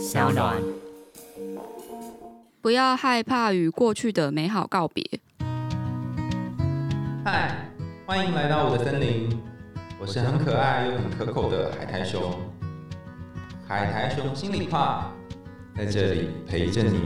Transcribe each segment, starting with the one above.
小暖。不要害怕与过去的美好告别。嗨，欢迎来到我的森林，我是很可爱又很可口的海苔熊。海苔熊心里话，在这里陪着你。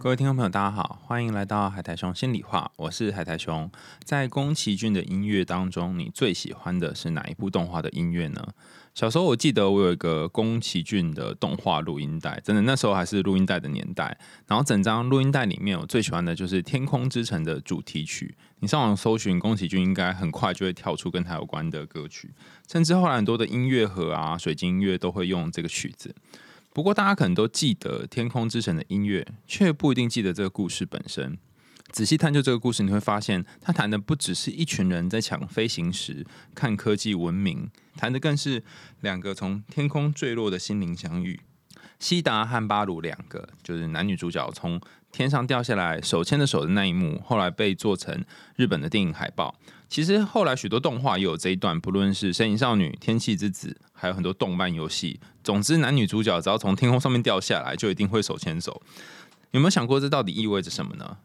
各位听众朋友，大家好，欢迎来到海苔熊心里话，我是海苔熊。在宫崎骏的音乐当中，你最喜欢的是哪一部动画的音乐呢？小时候我记得我有一个宫崎骏的动画录音带，真的那时候还是录音带的年代。然后整张录音带里面，我最喜欢的就是《天空之城》的主题曲。你上网搜寻宫崎骏，应该很快就会跳出跟他有关的歌曲，甚至后来很多的音乐盒啊、水晶音乐都会用这个曲子。不过大家可能都记得《天空之城》的音乐，却不一定记得这个故事本身。仔细探究这个故事，你会发现，他谈的不只是一群人在抢飞行时看科技文明，谈的更是两个从天空坠落的心灵相遇。西达和巴鲁两个就是男女主角从天上掉下来手牵着手的那一幕，后来被做成日本的电影海报。其实后来许多动画也有这一段，不论是《身影少女》《天气之子》，还有很多动漫游戏。总之，男女主角只要从天空上面掉下来，就一定会手牵手。有没有想过这到底意味着什么呢？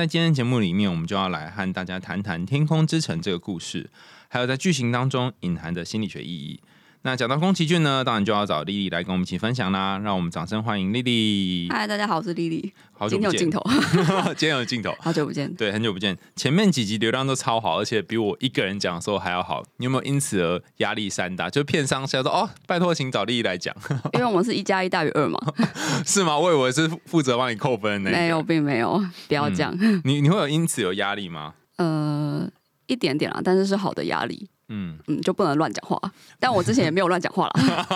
在今天节目里面，我们就要来和大家谈谈《天空之城》这个故事，还有在剧情当中隐含的心理学意义。那讲到宫崎骏呢，当然就要找丽丽来跟我们一起分享啦。让我们掌声欢迎丽丽。嗨，大家好，我是丽丽。好久不见，今天有镜头，今天有镜头，好久不见。对，很久不见。前面几集流量都超好，而且比我一个人讲的时候还要好。你有没有因此而压力山大？就片商现在说哦，拜托，请找丽丽来讲，因为我们是一加一大于二嘛。是吗？我以为是负责帮你扣分呢那个。没有，并没有，不要这样。你你会有因此有压力吗？呃，一点点啦，但是是好的压力。嗯，嗯，就不能乱讲话。但我之前也没有乱讲话啦。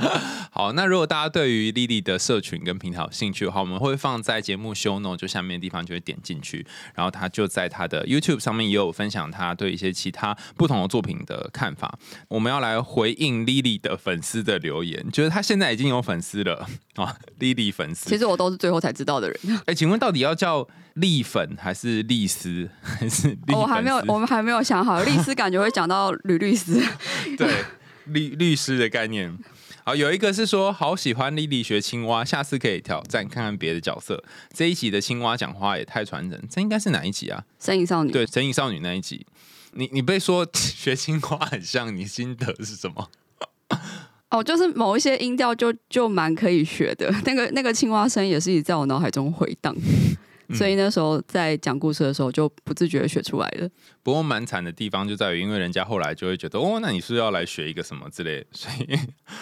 好，那如果大家对于莉莉的社群跟平台有兴趣的话，我们会放在节目 show note 就下面的地方，就会点进去，然后他就在他的 YouTube 上面也有分享他对一些其他不同的作品的看法。我们要来回应莉莉的粉丝的留言，就是他现在已经有粉丝了啊，莉莉粉丝。其实我都是最后才知道的人。哎，请问到底要叫丽粉还是丽丝还是？我还没有，我们还没有想好。丽丝感觉会讲到吕律师。对律律师的概念。好，有一个是说好喜欢莉莉学青蛙，下次可以挑战看看别的角色。这一集的青蛙讲话也太传神，这应该是哪一集啊？神影少女。对，神隐少女那一集。你你被说 学青蛙很像，你心得是什么？哦，就是某一些音调就就蛮可以学的，那个那个青蛙声也是一直在我脑海中回荡。所以那时候在讲故事的时候，就不自觉的学出来了。不过蛮惨的地方就在于，因为人家后来就会觉得，哦，那你是要来学一个什么之类。所以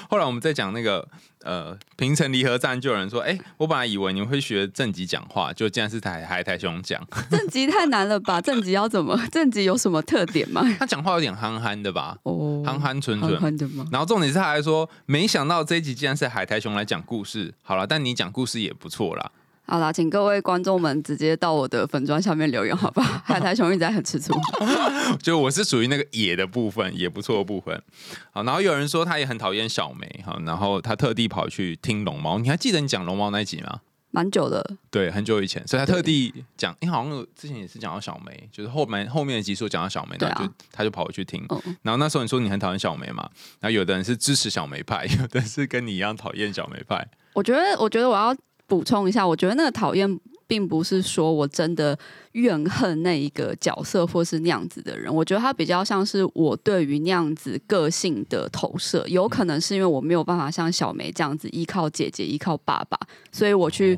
后来我们在讲那个呃平城离合站，就有人说，哎，我本来以为你们会学正极讲话，就竟然是台海台兄讲。正极太难了吧？正极要怎么？正极有什么特点吗？他讲话有点憨憨的吧？哦，憨憨蠢憨蠢。憨的吗？然后重点是他还说，没想到这一集竟然是海苔熊来讲故事。好了，但你讲故事也不错啦。好啦，请各位观众们直接到我的粉砖下面留言，好吧？海苔熊一直在很吃醋。就我是属于那个野的部分，也不错的部分。好，然后有人说他也很讨厌小梅，哈，然后他特地跑去听龙猫。你还记得你讲龙猫那一集吗？蛮久的，对，很久以前，所以他特地讲，因为好像之前也是讲到小梅，就是后面后面的集数讲到小梅，对啊然后就他就跑回去听。嗯，然后那时候你说你很讨厌小梅嘛，然后有的人是支持小梅派，有的人是跟你一样讨厌小梅派。我觉得，我觉得我要补充一下，我觉得那个讨厌。并不是说我真的怨恨那一个角色或是那样子的人，我觉得他比较像是我对于那样子个性的投射，有可能是因为我没有办法像小梅这样子依靠姐姐、依靠爸爸，所以我去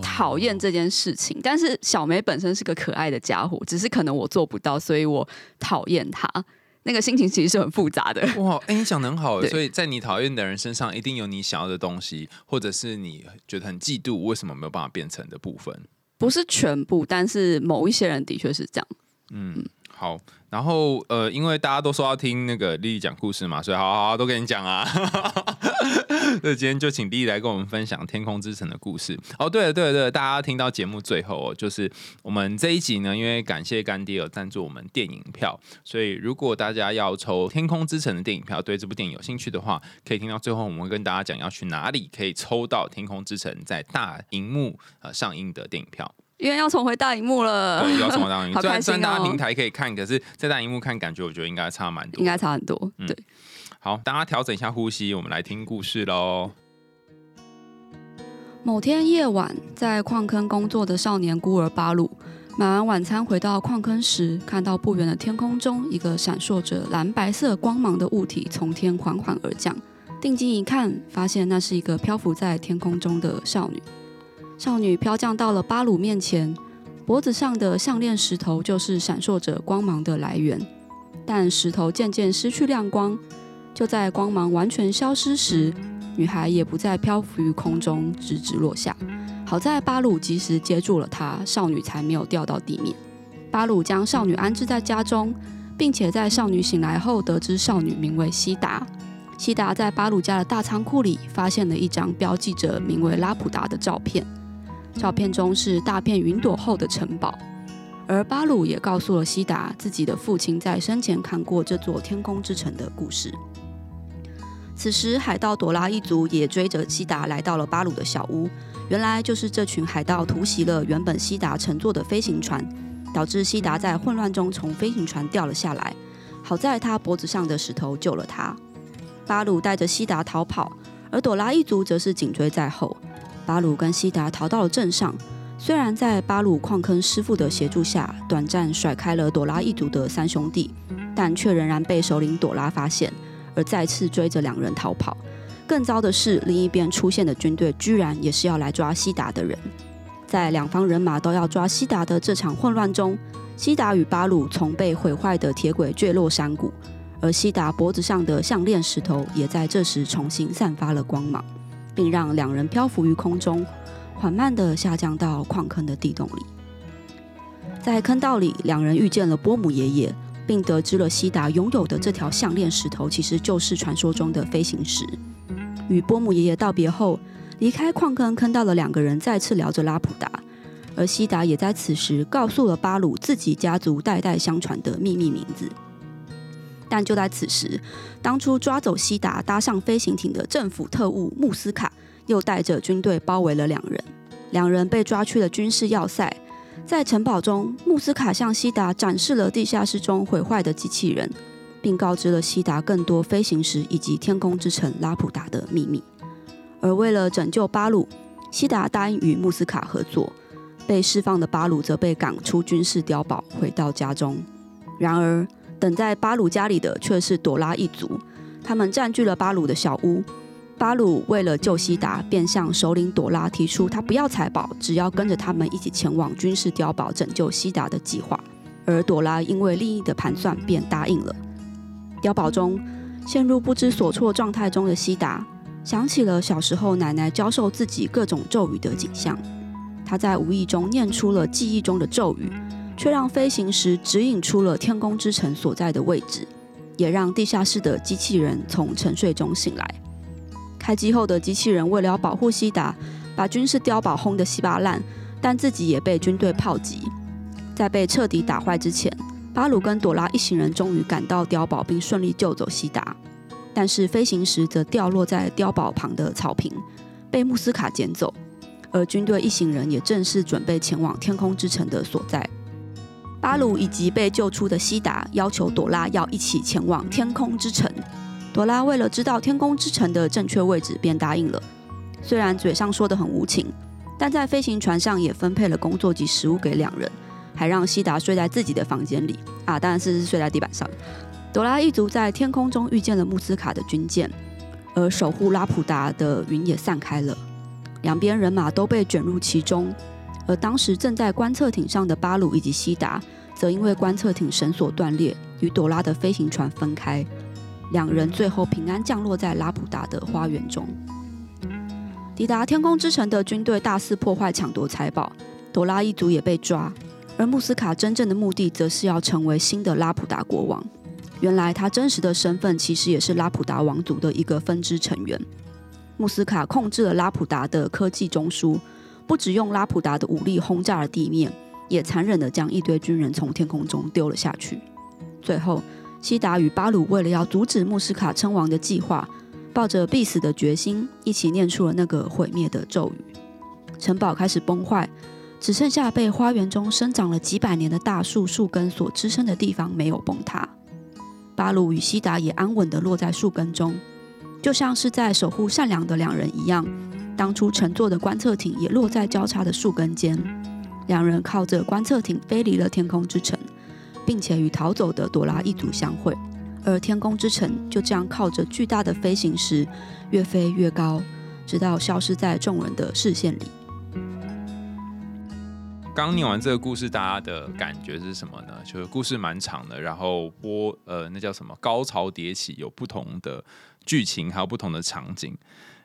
讨厌这件事情。但是小梅本身是个可爱的家伙，只是可能我做不到，所以我讨厌她。那个心情其实是很复杂的。哇，哎、你讲的很好所以在你讨厌的人身上，一定有你想要的东西，或者是你觉得很嫉妒，为什么没有办法变成的部分。不是全部，但是某一些人的确是这样。嗯，好。然后呃，因为大家都说要听那个丽丽讲故事嘛，所以好好好都跟你讲啊。那今天就请丽丽来跟我们分享《天空之城》的故事。哦，对了对了对了，大家听到节目最后哦，就是我们这一集呢，因为感谢干爹有赞助我们电影票，所以如果大家要抽《天空之城》的电影票，对这部电影有兴趣的话，可以听到最后，我们会跟大家讲要去哪里可以抽到《天空之城》在大荧幕呃上映的电影票。因为要重回大荧幕了，对，要重回大荧幕？好 虽然虽然大家平台可以看，可是在大荧幕看，感觉我觉得应该差蛮多。应该差很多。嗯对，好，大家调整一下呼吸，我们来听故事喽。某天夜晚，在矿坑工作的少年孤儿巴鲁，买完晚餐回到矿坑时，看到不远的天空中一个闪烁着蓝白色光芒的物体从天缓缓而降。定睛一看，发现那是一个漂浮在天空中的少女。少女飘降到了巴鲁面前，脖子上的项链石头就是闪烁着光芒的来源。但石头渐渐失去亮光，就在光芒完全消失时。女孩也不再漂浮于空中，直直落下。好在巴鲁及时接住了她，少女才没有掉到地面。巴鲁将少女安置在家中，并且在少女醒来后得知少女名为西达。西达在巴鲁家的大仓库里发现了一张标记着名为拉普达的照片，照片中是大片云朵后的城堡。而巴鲁也告诉了西达，自己的父亲在生前看过这座天空之城的故事。此时，海盗朵拉一族也追着西达来到了巴鲁的小屋。原来就是这群海盗突袭了原本西达乘坐的飞行船，导致西达在混乱中从飞行船掉了下来。好在他脖子上的石头救了他。巴鲁带着西达逃跑，而朵拉一族则是紧追在后。巴鲁跟西达逃到了镇上，虽然在巴鲁矿坑师傅的协助下，短暂甩开了朵拉一族的三兄弟，但却仍然被首领朵拉发现。而再次追着两人逃跑。更糟的是，另一边出现的军队居然也是要来抓西达的人。在两方人马都要抓西达的这场混乱中，西达与巴鲁从被毁坏的铁轨坠落山谷，而西达脖子上的项链石头也在这时重新散发了光芒，并让两人漂浮于空中，缓慢地下降到矿坑的地洞里。在坑道里，两人遇见了波姆爷爷。并得知了西达拥有的这条项链石头，其实就是传说中的飞行石。与波姆爷爷道别后，离开矿坑坑道的两个人再次聊着拉普达，而西达也在此时告诉了巴鲁自己家族代代相传的秘密名字。但就在此时，当初抓走西达搭上飞行艇的政府特务穆斯卡，又带着军队包围了两人，两人被抓去了军事要塞。在城堡中，穆斯卡向西达展示了地下室中毁坏的机器人，并告知了西达更多飞行时以及天空之城拉普达的秘密。而为了拯救巴鲁，西达答应与穆斯卡合作。被释放的巴鲁则被赶出军事碉堡，回到家中。然而，等在巴鲁家里的却是朵拉一族，他们占据了巴鲁的小屋。巴鲁为了救西达，便向首领朵拉提出他不要财宝，只要跟着他们一起前往军事碉堡拯救西达的计划。而朵拉因为利益的盘算，便答应了。碉堡中陷入不知所措状态中的西达，想起了小时候奶奶教授自己各种咒语的景象。他在无意中念出了记忆中的咒语，却让飞行时指引出了天宫之城所在的位置，也让地下室的机器人从沉睡中醒来。开机后的机器人为了要保护西达，把军事碉堡轰得稀巴烂，但自己也被军队炮击。在被彻底打坏之前，巴鲁跟朵拉一行人终于赶到碉堡，并顺利救走西达。但是飞行时则掉落在碉堡旁的草坪，被穆斯卡捡走。而军队一行人也正式准备前往天空之城的所在。巴鲁以及被救出的西达要求朵拉要一起前往天空之城。朵拉为了知道天空之城的正确位置，便答应了。虽然嘴上说的很无情，但在飞行船上也分配了工作及食物给两人，还让西达睡在自己的房间里啊，当然是睡在地板上。朵拉一族在天空中遇见了穆斯卡的军舰，而守护拉普达的云也散开了，两边人马都被卷入其中。而当时正在观测艇上的巴鲁以及西达，则因为观测艇绳索断裂，与朵拉的飞行船分开。两人最后平安降落在拉普达的花园中。抵达天空之城的军队大肆破坏、抢夺财宝，朵拉一族也被抓。而穆斯卡真正的目的，则是要成为新的拉普达国王。原来他真实的身份，其实也是拉普达王族的一个分支成员。穆斯卡控制了拉普达的科技中枢，不只用拉普达的武力轰炸了地面，也残忍的将一堆军人从天空中丢了下去。最后。西达与巴鲁为了要阻止穆斯卡称王的计划，抱着必死的决心，一起念出了那个毁灭的咒语。城堡开始崩坏，只剩下被花园中生长了几百年的大树树根所支撑的地方没有崩塌。巴鲁与西达也安稳地落在树根中，就像是在守护善良的两人一样，当初乘坐的观测艇也落在交叉的树根间。两人靠着观测艇飞离了天空之城，并且与逃走的朵拉一族相会。而天空之城就这样靠着巨大的飞行石越飞越高，直到消失在众人的视线里。刚念完这个故事，大家的感觉是什么呢？就是故事蛮长的，然后波呃，那叫什么高潮迭起，有不同的剧情，还有不同的场景。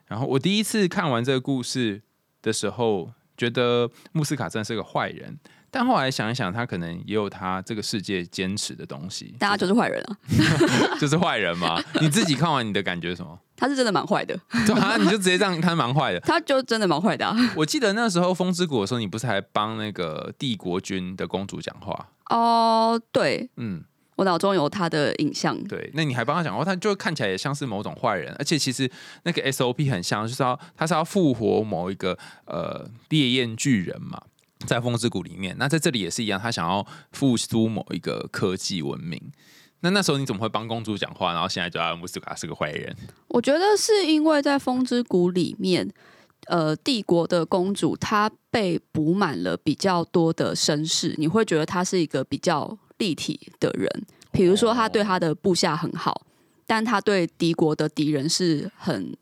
然后我第一次看完这个故事的时候，觉得穆斯卡真的是个坏人。但后来想一想，他可能也有他这个世界坚持的东西。大家就是坏人啊 就是坏人嘛。你自己看完你的感觉是什么？他是真的蛮坏的。对啊，你就直接这样，他蛮坏的。他就真的蛮坏的。我记得那时候《风之谷》的时候，你不是还帮那个帝国军的公主讲话？哦，对，嗯，我脑中有他的影像。对，那你还帮他讲话，他就看起来也像是某种坏人，而且其实那个 SOP 很像，就是要他是要复活某一个呃烈焰巨人嘛。在风之谷里面，那在这里也是一样，他想要复苏某一个科技文明。那那时候你怎么会帮公主讲话？然后现在就阿姆斯卡是个坏人？我觉得是因为在风之谷里面，呃，帝国的公主她被补满了比较多的身世，你会觉得她是一个比较立体的人。比如说，他对他的部下很好，但他对敌国的敌人是很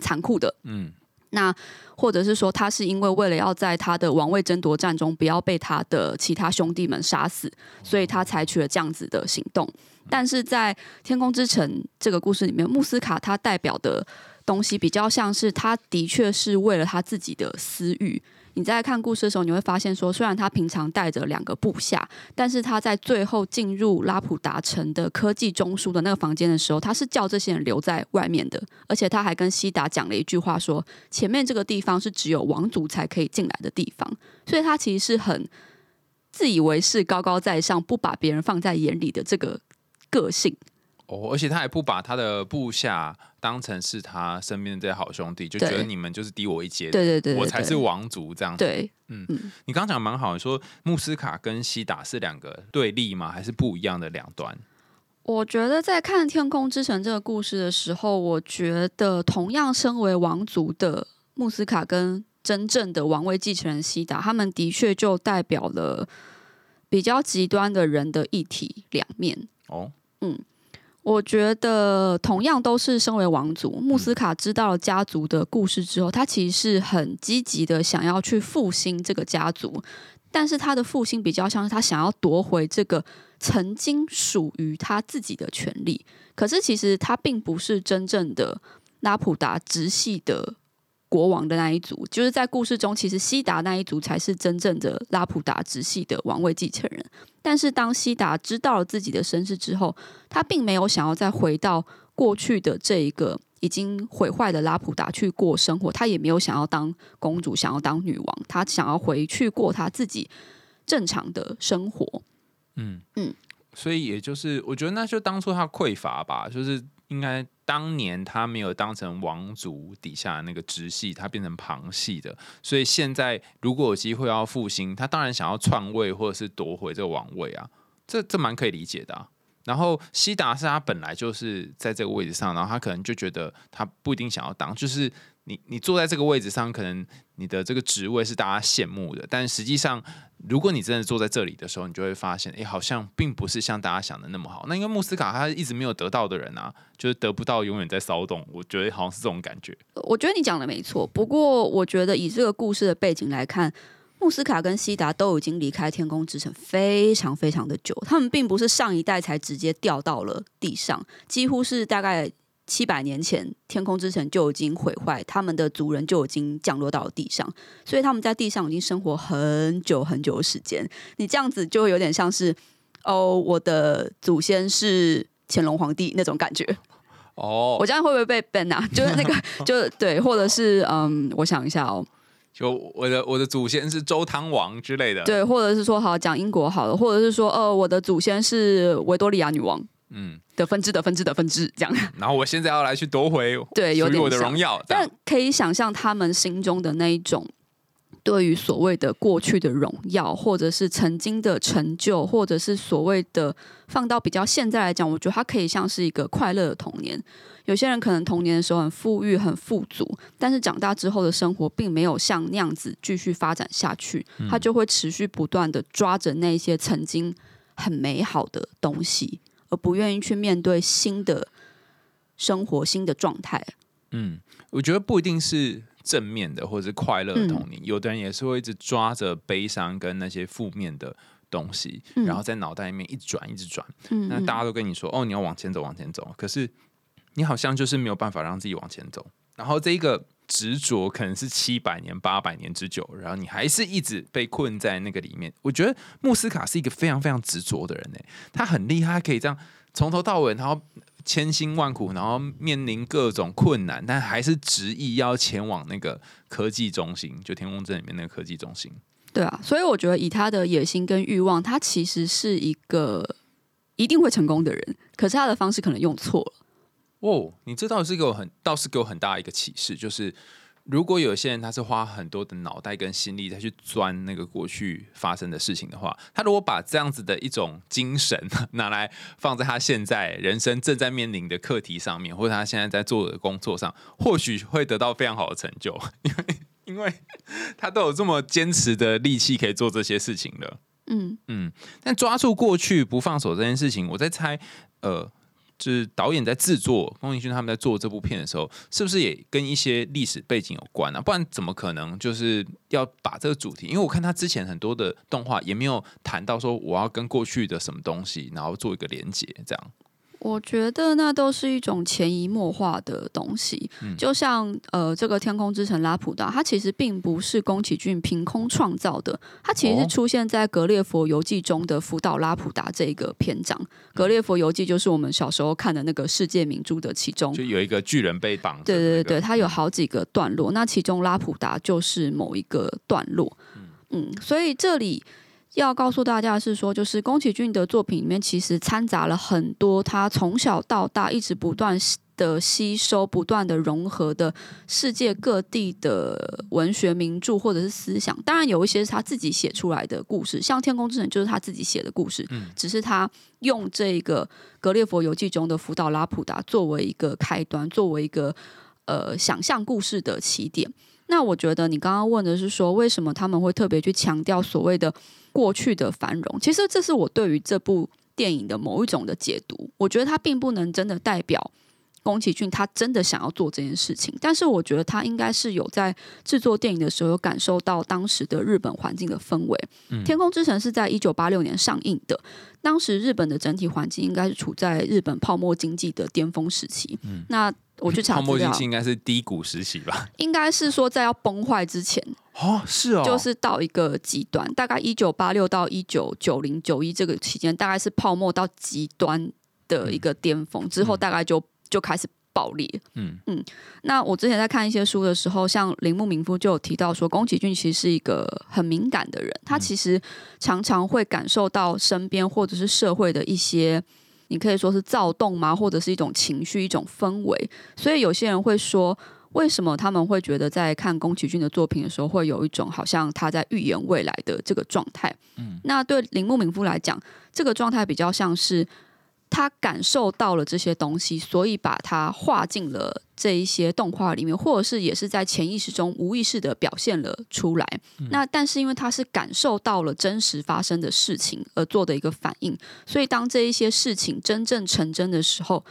残酷的。嗯。那或者是说，他是因为为了要在他的王位争夺战中不要被他的其他兄弟们杀死，所以他采取了这样子的行动。但是在《天空之城》这个故事里面，穆斯卡他代表的东西比较像是，他的确是为了他自己的私欲。你在看故事的时候，你会发现说，虽然他平常带着两个部下，但是他在最后进入拉普达城的科技中枢的那个房间的时候，他是叫这些人留在外面的，而且他还跟西达讲了一句话，说前面这个地方是只有王族才可以进来的地方，所以他其实是很自以为是、高高在上，不把别人放在眼里的这个个性。哦，而且他也不把他的部下当成是他身边的这些好兄弟，就觉得你们就是低我一阶，对对对，我才是王族这样。对，嗯嗯，你刚刚讲蛮好，你说穆斯卡跟西达是两个对立吗？还是不一样的两端？我觉得在看《天空之城》这个故事的时候，我觉得同样身为王族的穆斯卡跟真正的王位继承人西达，他们的确就代表了比较极端的人的一体两面。哦，嗯。我觉得同样都是身为王族，穆斯卡知道了家族的故事之后，他其实是很积极的想要去复兴这个家族，但是他的复兴比较像是他想要夺回这个曾经属于他自己的权利，可是其实他并不是真正的拉普达直系的。国王的那一族，就是在故事中，其实西达那一族才是真正的拉普达直系的王位继承人。但是当西达知道了自己的身世之后，他并没有想要再回到过去的这一个已经毁坏的拉普达去过生活，他也没有想要当公主，想要当女王，他想要回去过他自己正常的生活。嗯嗯，所以也就是，我觉得那就当初他匮乏吧，就是应该。当年他没有当成王族底下那个直系，他变成旁系的，所以现在如果有机会要复兴，他当然想要篡位或者是夺回这个王位啊，这这蛮可以理解的。然后西达是他本来就是在这个位置上，然后他可能就觉得他不一定想要当，就是你你坐在这个位置上，可能你的这个职位是大家羡慕的，但实际上如果你真的坐在这里的时候，你就会发现，哎，好像并不是像大家想的那么好。那因为穆斯卡他一直没有得到的人啊，就是得不到，永远在骚动。我觉得好像是这种感觉。我觉得你讲的没错，不过我觉得以这个故事的背景来看。穆斯卡跟西达都已经离开天空之城非常非常的久，他们并不是上一代才直接掉到了地上，几乎是大概七百年前天空之城就已经毁坏，他们的族人就已经降落到了地上，所以他们在地上已经生活很久很久的时间。你这样子就有点像是哦，我的祖先是乾隆皇帝那种感觉哦。我这样会不会被 ban 啊？就是那个，就对，或者是嗯，我想一下哦。就我的我的祖先是周汤王之类的，对，或者是说好讲英国好了，或者是说呃我的祖先是维多利亚女王，嗯，的分支的分支的分支这样。然后我现在要来去夺回 对有点我的荣耀，但可以想象他们心中的那一种对于所谓的过去的荣耀，或者是曾经的成就，或者是所谓的放到比较现在来讲，我觉得它可以像是一个快乐的童年。有些人可能童年的时候很富裕、很富足，但是长大之后的生活并没有像那样子继续发展下去，他就会持续不断的抓着那些曾经很美好的东西，而不愿意去面对新的生活、新的状态。嗯，我觉得不一定是正面的或者是快乐的童年，有的人也是会一直抓着悲伤跟那些负面的东西，然后在脑袋里面一直转、一直转。那大家都跟你说：“哦，你要往前走，往前走。”可是你好像就是没有办法让自己往前走，然后这一个执着可能是七百年、八百年之久，然后你还是一直被困在那个里面。我觉得穆斯卡是一个非常非常执着的人呢，他很厉害，他可以这样从头到尾，然后千辛万苦，然后面临各种困难，但还是执意要前往那个科技中心，就天空镇里面那个科技中心。对啊，所以我觉得以他的野心跟欲望，他其实是一个一定会成功的人，可是他的方式可能用错了。哦，你这倒是给我很，倒是给我很大一个启示，就是如果有些人他是花很多的脑袋跟心力再去钻那个过去发生的事情的话，他如果把这样子的一种精神 拿来放在他现在人生正在面临的课题上面，或者他现在在做的工作上，或许会得到非常好的成就，因为因为 他都有这么坚持的力气可以做这些事情了。嗯嗯，但抓住过去不放手这件事情，我在猜，呃。就是导演在制作宫崎骏他们在做这部片的时候，是不是也跟一些历史背景有关啊？不然怎么可能就是要把这个主题？因为我看他之前很多的动画也没有谈到说我要跟过去的什么东西，然后做一个连接，这样。我觉得那都是一种潜移默化的东西，就像呃，这个天空之城拉普达，它其实并不是宫崎骏凭空创造的，它其实是出现在《格列佛游记》中的福岛拉普达这一个篇章。《格列佛游记》就是我们小时候看的那个世界名著的其中，就有一个巨人被绑。对对对，它有好几个段落，那其中拉普达就是某一个段落。嗯，所以这里。要告诉大家的是说，就是宫崎骏的作品里面其实掺杂了很多他从小到大一直不断的吸收、不断的融合的世界各地的文学名著或者是思想。当然有一些是他自己写出来的故事，像《天空之城》就是他自己写的故事，嗯，只是他用这个《格列佛游记》中的福岛拉普达作为一个开端，作为一个呃想象故事的起点。那我觉得你刚刚问的是说，为什么他们会特别去强调所谓的过去的繁荣？其实这是我对于这部电影的某一种的解读。我觉得它并不能真的代表宫崎骏他真的想要做这件事情，但是我觉得他应该是有在制作电影的时候有感受到当时的日本环境的氛围。《天空之城》是在一九八六年上映的，当时日本的整体环境应该是处在日本泡沫经济的巅峰时期。那我去查泡沫经济应该是低谷时期吧？应该是说在要崩坏之前哦，是哦，就是到一个极端，大概一九八六到一九九零九一这个期间，大概是泡沫到极端的一个巅峰，之后大概就就开始爆裂。嗯嗯，那我之前在看一些书的时候，像铃木明夫就有提到说，宫崎骏其实是一个很敏感的人，他其实常常会感受到身边或者是社会的一些。你可以说是躁动吗？或者是一种情绪、一种氛围。所以有些人会说，为什么他们会觉得在看宫崎骏的作品的时候，会有一种好像他在预言未来的这个状态？嗯，那对铃木敏夫来讲，这个状态比较像是。他感受到了这些东西，所以把它画进了这一些动画里面，或者是也是在潜意识中无意识的表现了出来。那但是因为他是感受到了真实发生的事情而做的一个反应，所以当这一些事情真正成真的时候，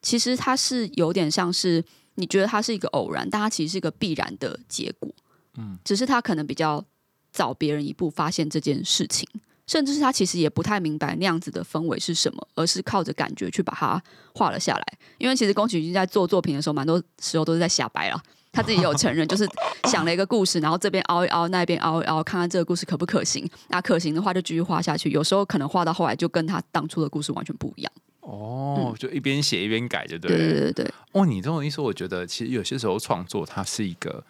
其实它是有点像是你觉得它是一个偶然，但它其实是一个必然的结果。嗯，只是他可能比较早别人一步发现这件事情。甚至是他其实也不太明白那样子的氛围是什么，而是靠着感觉去把它画了下来。因为其实宫崎骏在做作品的时候，蛮多时候都是在瞎掰了。他自己有承认，就是想了一个故事，然后这边凹一凹，那边凹一凹，看看这个故事可不可行。那可行的话，就继续画下去。有时候可能画到后来，就跟他当初的故事完全不一样。哦，就一边写一边改，就对。对对对对。哦，你这种意思，我觉得其实有些时候创作它是一个。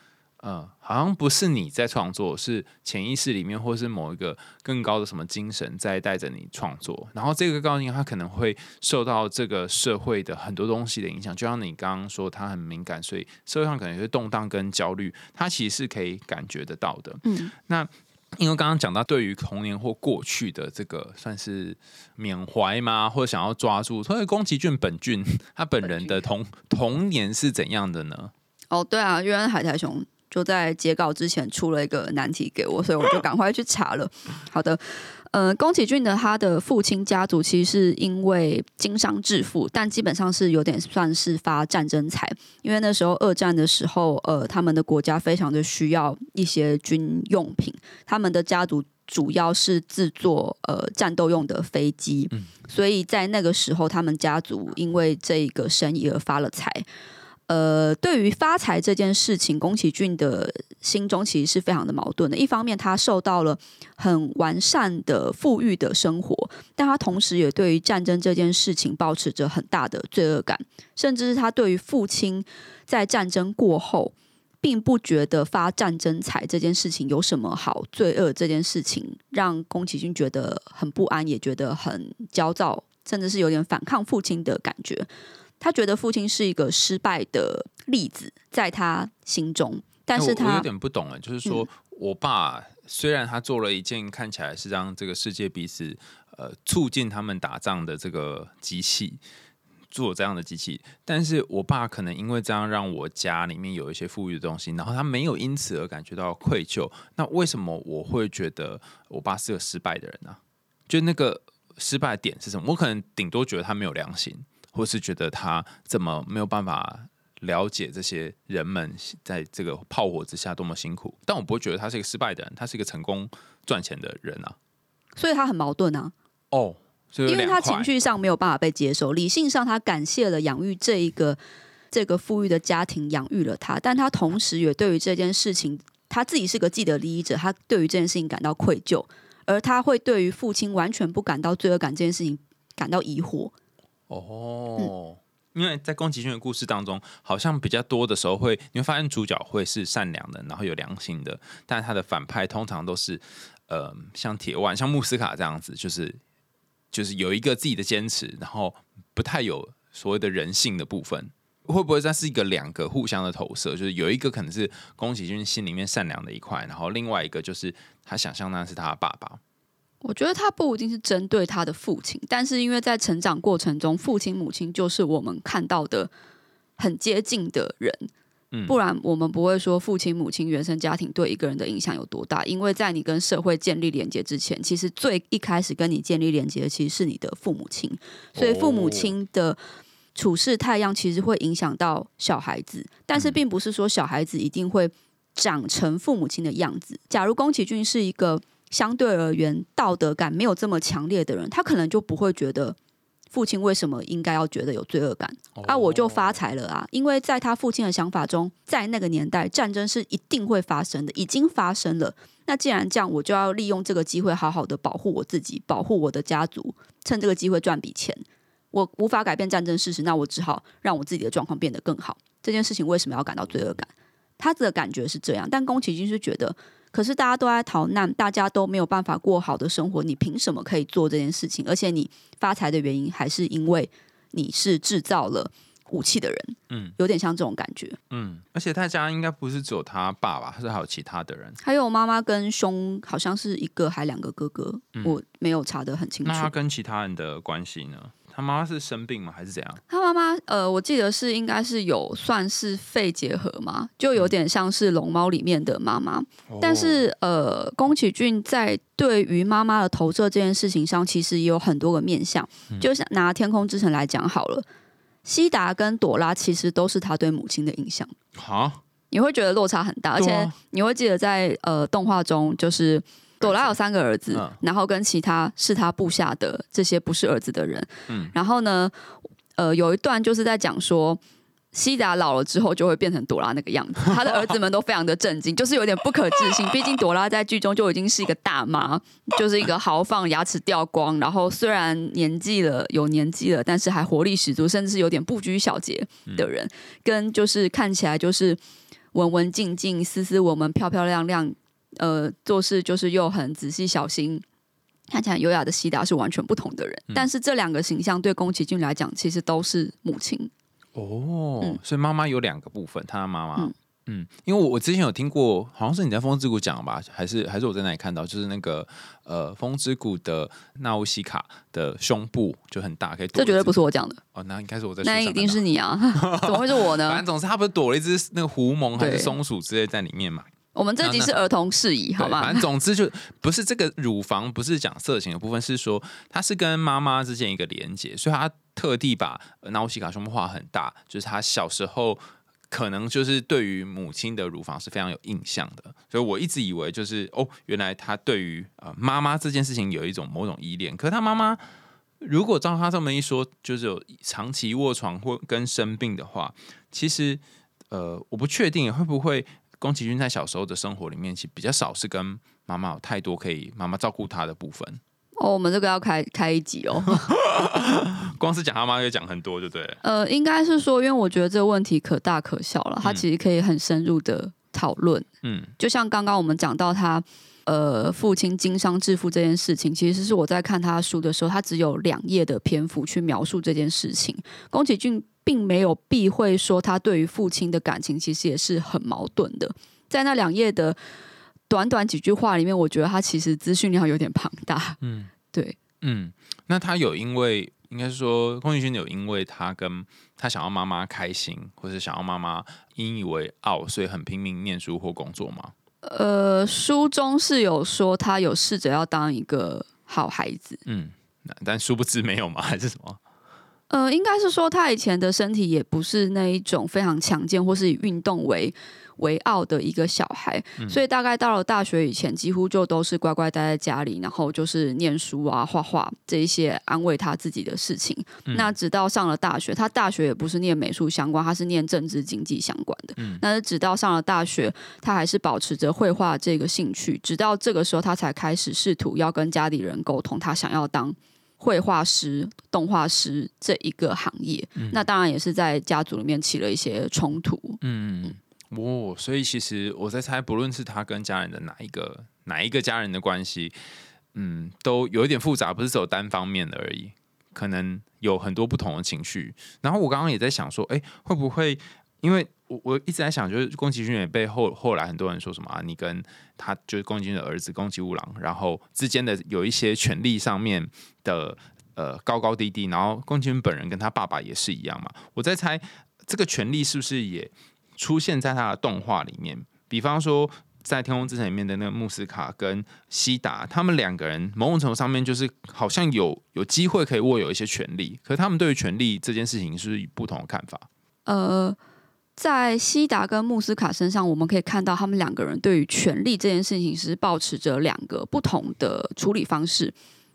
嗯，好像不是你在创作，是潜意识里面，或是某一个更高的什么精神在带着你创作。然后这个高音，它可能会受到这个社会的很多东西的影响。就像你刚刚说，它很敏感，所以社会上可能有些动荡跟焦虑，它其实是可以感觉得到的。嗯，那因为刚刚讲到对于童年或过去的这个算是缅怀吗，或者想要抓住，所以宫崎骏本俊他本人的童童年是怎样的呢？哦，对啊，因为海苔熊。就在截稿之前出了一个难题给我，所以我就赶快去查了。好的，呃，宫崎骏的他的父亲家族其实是因为经商致富，但基本上是有点算是发战争财，因为那时候二战的时候，呃，他们的国家非常的需要一些军用品，他们的家族主要是制作呃战斗用的飞机，所以在那个时候，他们家族因为这个生意而发了财。呃，对于发财这件事情，宫崎骏的心中其实是非常的矛盾的。一方面，他受到了很完善的富裕的生活，但他同时也对于战争这件事情保持着很大的罪恶感，甚至是他对于父亲在战争过后，并不觉得发战争财这件事情有什么好罪恶。这件事情让宫崎骏觉得很不安，也觉得很焦躁，甚至是有点反抗父亲的感觉。他觉得父亲是一个失败的例子，在他心中，但是他有点不懂了。就是说我爸虽然他做了一件看起来是让这个世界彼此呃促进他们打仗的这个机器，做这样的机器，但是我爸可能因为这样让我家里面有一些富裕的东西，然后他没有因此而感觉到愧疚。那为什么我会觉得我爸是个失败的人呢？就那个失败点是什么？我可能顶多觉得他没有良心。或是觉得他怎么没有办法了解这些人们在这个炮火之下多么辛苦，但我不会觉得他是一个失败的人，他是一个成功赚钱的人啊。所以他很矛盾啊。哦，因为他情绪上没有办法被接受，理性上他感谢了养育这一个这个富裕的家庭养育了他，但他同时也对于这件事情，他自己是个既得利益者，他对于这件事情感到愧疚，而他会对于父亲完全不感到罪恶感这件事情感到疑惑。哦，因为在宫崎骏的故事当中，好像比较多的时候会，你会发现主角会是善良的，然后有良心的，但他的反派通常都是，呃，像铁腕、像穆斯卡这样子，就是就是有一个自己的坚持，然后不太有所谓的人性的部分。会不会这是一个两个互相的投射？就是有一个可能是宫崎骏心里面善良的一块，然后另外一个就是他想象那是他的爸爸。我觉得他不一定是针对他的父亲，但是因为在成长过程中，父亲母亲就是我们看到的很接近的人，嗯，不然我们不会说父亲母亲原生家庭对一个人的影响有多大。因为在你跟社会建立连接之前，其实最一开始跟你建立连接的其实是你的父母亲，所以父母亲的处事太阳其实会影响到小孩子，但是并不是说小孩子一定会长成父母亲的样子。假如宫崎骏是一个。相对而言，道德感没有这么强烈的人，他可能就不会觉得父亲为什么应该要觉得有罪恶感啊？我就发财了啊！因为在他父亲的想法中，在那个年代，战争是一定会发生的，已经发生了。那既然这样，我就要利用这个机会，好好的保护我自己，保护我的家族，趁这个机会赚笔钱。我无法改变战争事实，那我只好让我自己的状况变得更好。这件事情为什么要感到罪恶感？他的感觉是这样，但宫崎骏是觉得。可是大家都在逃难，大家都没有办法过好的生活，你凭什么可以做这件事情？而且你发财的原因还是因为你是制造了武器的人，嗯，有点像这种感觉，嗯。而且他家应该不是只有他爸爸，是还有其他的人，还有妈妈跟兄，好像是一个还两个哥哥，我没有查得很清楚。那他跟其他人的关系呢？他妈妈是生病吗？还是怎样？他妈妈呃，我记得是应该是有算是肺结核嘛，就有点像是龙猫里面的妈妈。但是呃，宫崎骏在对于妈妈的投射这件事情上，其实也有很多个面向。就像拿《天空之城》来讲好了，西达跟朵拉其实都是他对母亲的印象。好，你会觉得落差很大，而且你会记得在呃动画中就是。朵拉有三个儿子，然后跟其他是他部下的这些不是儿子的人，嗯，然后呢，呃，有一段就是在讲说，西达老了之后就会变成朵拉那个样子，他的儿子们都非常的震惊，就是有点不可置信。毕竟朵拉在剧中就已经是一个大妈，就是一个豪放、牙齿掉光，然后虽然年纪了有年纪了，但是还活力十足，甚至是有点不拘小节的人，跟就是看起来就是。文文静静、斯斯文文、漂漂亮亮，呃，做事就是又很仔细小心，看起来优雅的西达是完全不同的人。但是这两个形象对宫崎骏来讲，其实都是母亲。哦，嗯所以妈妈有两个部分，他的妈妈，嗯嗯因为我我之前有听过，好像是你在《风之谷》讲吧，还是还是我在那里看到，就是那个呃，《风之谷》的纳乌西卡的胸部就很大，可以躲这绝对不是是我讲的，哦，那应该是我在那一定是你啊！怎么会是我呢反正？总是，他不是躲了一只那个狐獴还是松鼠之类在里面嘛？我们这集是儿童事宜，好对吗反？正总之就不是这个乳房，不是讲色情的部分，是说它是跟妈妈之间一个连接，所以他特地把呃纳乌西卡胸部画很大，就是他小时候可能就是对于母亲的乳房是非常有印象的，所以我一直以为就是哦，原来他对于呃妈妈这件事情有一种某种依恋，可是他妈妈。如果照他这么一说，就是有长期卧床或跟生病的话，其实呃，我不确定会不会宫崎骏在小时候的生活里面，其实比较少是跟妈妈有太多可以妈妈照顾他的部分。哦，我们这个要开开一集哦。光是讲他妈就讲很多，就对了。呃，应该是说，因为我觉得这个问题可大可小了，它嗯其实可以很深入的讨论。嗯就像刚刚我们讲到他呃父亲经商致富这件事情，其实是我在看他书的时候，他只有两页的篇幅去描述这件事情。宫崎骏并没有避讳说他对于父亲的感情其实也是很矛盾的，在那两页的短短几句话里面，我觉得他其实资讯量有点庞大。嗯对，嗯，那他有因为应该是说宫崎骏有因为他跟他想要妈妈开心，或是想要妈妈引以为傲，所以很拼命念书或工作吗？呃，书中是有说他有试着要当一个好孩子，嗯，但殊不知没有吗？还是什么？呃，应该是说他以前的身体也不是那一种非常强健或是以运动为为傲的一个小孩，所以大概到了大学以前，几乎就都是乖乖待在家里，然后就是念书啊、画画这一些安慰他自己的事情。那直到上了大学，他大学也不是念美术相关，他是念政治经济相关的。但是直到上了大学，他还是保持着绘画这个兴趣，直到这个时候，他才开始试图要跟家里人沟通，他想要当。绘画师、动画师这一个行业，那当然也是在家族里面起了一些冲突。嗯，哦，所以其实我在猜，不论是他跟家人的哪一个哪一个家人的关系，嗯，都有一点复杂，不是只有单方面的而已，可能有很多不同的情绪。然后我刚刚也在想说，哎，会不会因为我我一直在想，就是宫崎骏也被后后来很多人说什么啊，你跟他就是宫崎骏的儿子宫崎吾郎，然后之间的有一些权利上面的呃高高低低，然后宫崎骏本人跟他爸爸也是一样嘛。我在猜这个权利是不是也出现在他的动画里面？比方说，在《天空之城》里面的那个穆斯卡跟西达，他们两个人某种程度上面就是好像有有机会可以握有一些权利，可是他们对于权利这件事情是不是有不同的看法？呃，在西达跟穆斯卡身上，我们可以看到他们两个人对于权力这件事情是保持着两个不同的处理方式。